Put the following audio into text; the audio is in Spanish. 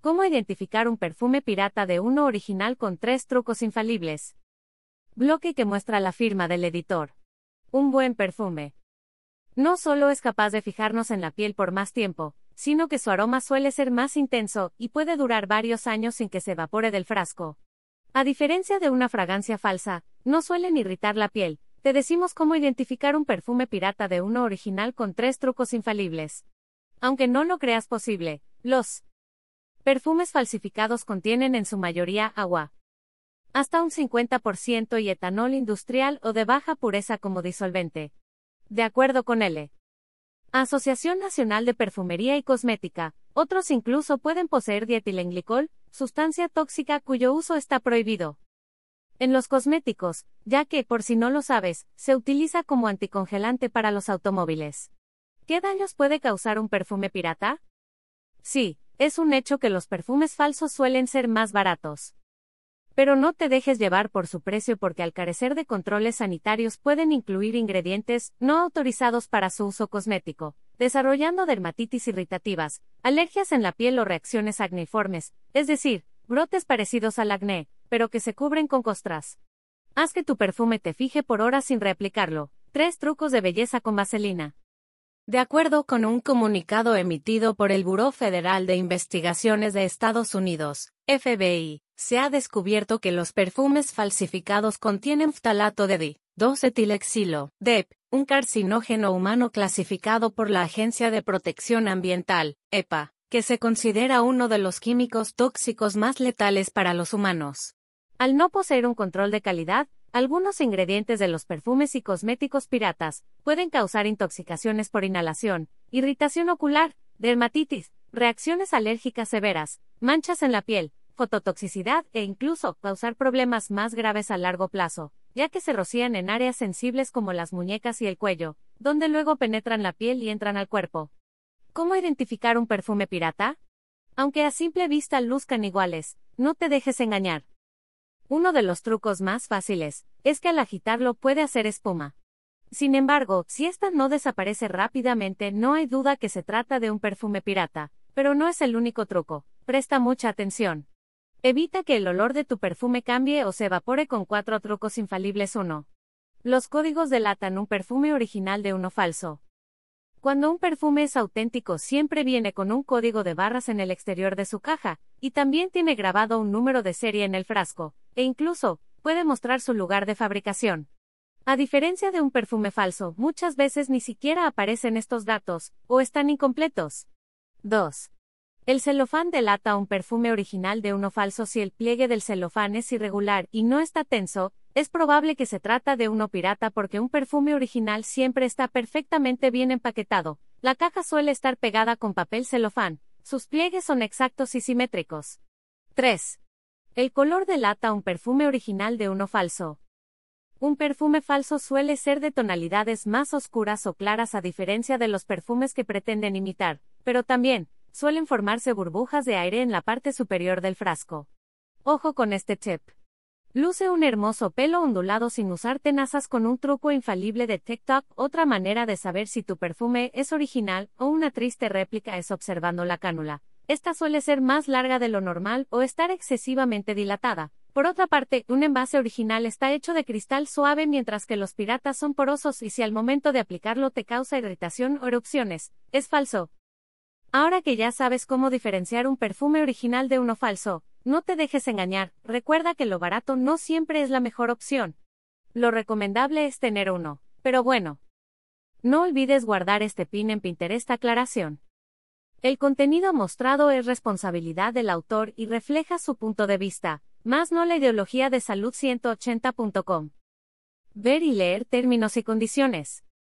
¿Cómo identificar un perfume pirata de uno original con tres trucos infalibles? Bloque que muestra la firma del editor. Un buen perfume. No solo es capaz de fijarnos en la piel por más tiempo, sino que su aroma suele ser más intenso y puede durar varios años sin que se evapore del frasco. A diferencia de una fragancia falsa, no suelen irritar la piel. Te decimos cómo identificar un perfume pirata de uno original con tres trucos infalibles. Aunque no lo creas posible, los Perfumes falsificados contienen en su mayoría agua. Hasta un 50% y etanol industrial o de baja pureza como disolvente. De acuerdo con L. Asociación Nacional de Perfumería y Cosmética, otros incluso pueden poseer dietilenglicol, sustancia tóxica cuyo uso está prohibido. En los cosméticos, ya que, por si no lo sabes, se utiliza como anticongelante para los automóviles. ¿Qué daños puede causar un perfume pirata? Sí, es un hecho que los perfumes falsos suelen ser más baratos. Pero no te dejes llevar por su precio porque al carecer de controles sanitarios pueden incluir ingredientes no autorizados para su uso cosmético, desarrollando dermatitis irritativas, alergias en la piel o reacciones acneiformes, es decir, brotes parecidos al acné, pero que se cubren con costras. Haz que tu perfume te fije por horas sin reaplicarlo. Tres trucos de belleza con vaselina. De acuerdo con un comunicado emitido por el Buró Federal de Investigaciones de Estados Unidos, FBI, se ha descubierto que los perfumes falsificados contienen ftalato de di, 2-etilexilo, DEP, un carcinógeno humano clasificado por la Agencia de Protección Ambiental, EPA, que se considera uno de los químicos tóxicos más letales para los humanos. Al no poseer un control de calidad, algunos ingredientes de los perfumes y cosméticos piratas pueden causar intoxicaciones por inhalación, irritación ocular, dermatitis, reacciones alérgicas severas, manchas en la piel, fototoxicidad e incluso causar problemas más graves a largo plazo, ya que se rocían en áreas sensibles como las muñecas y el cuello, donde luego penetran la piel y entran al cuerpo. ¿Cómo identificar un perfume pirata? Aunque a simple vista luzcan iguales, no te dejes engañar. Uno de los trucos más fáciles es que al agitarlo puede hacer espuma. Sin embargo, si ésta no desaparece rápidamente, no hay duda que se trata de un perfume pirata, pero no es el único truco. Presta mucha atención. Evita que el olor de tu perfume cambie o se evapore con cuatro trucos infalibles 1. Los códigos delatan un perfume original de uno falso. Cuando un perfume es auténtico siempre viene con un código de barras en el exterior de su caja, y también tiene grabado un número de serie en el frasco, e incluso, puede mostrar su lugar de fabricación. A diferencia de un perfume falso, muchas veces ni siquiera aparecen estos datos, o están incompletos. 2. El celofán delata un perfume original de uno falso si el pliegue del celofán es irregular y no está tenso, es probable que se trata de uno pirata porque un perfume original siempre está perfectamente bien empaquetado. La caja suele estar pegada con papel celofán. Sus pliegues son exactos y simétricos. 3. El color delata un perfume original de uno falso. Un perfume falso suele ser de tonalidades más oscuras o claras a diferencia de los perfumes que pretenden imitar, pero también, suelen formarse burbujas de aire en la parte superior del frasco. Ojo con este chip. Luce un hermoso pelo ondulado sin usar tenazas con un truco infalible de TikTok. Otra manera de saber si tu perfume es original o una triste réplica es observando la cánula. Esta suele ser más larga de lo normal o estar excesivamente dilatada. Por otra parte, un envase original está hecho de cristal suave mientras que los piratas son porosos y si al momento de aplicarlo te causa irritación o erupciones, es falso. Ahora que ya sabes cómo diferenciar un perfume original de uno falso, no te dejes engañar, recuerda que lo barato no siempre es la mejor opción. Lo recomendable es tener uno, pero bueno. No olvides guardar este pin en Pinterest aclaración. El contenido mostrado es responsabilidad del autor y refleja su punto de vista, más no la ideología de salud 180.com. Ver y leer términos y condiciones.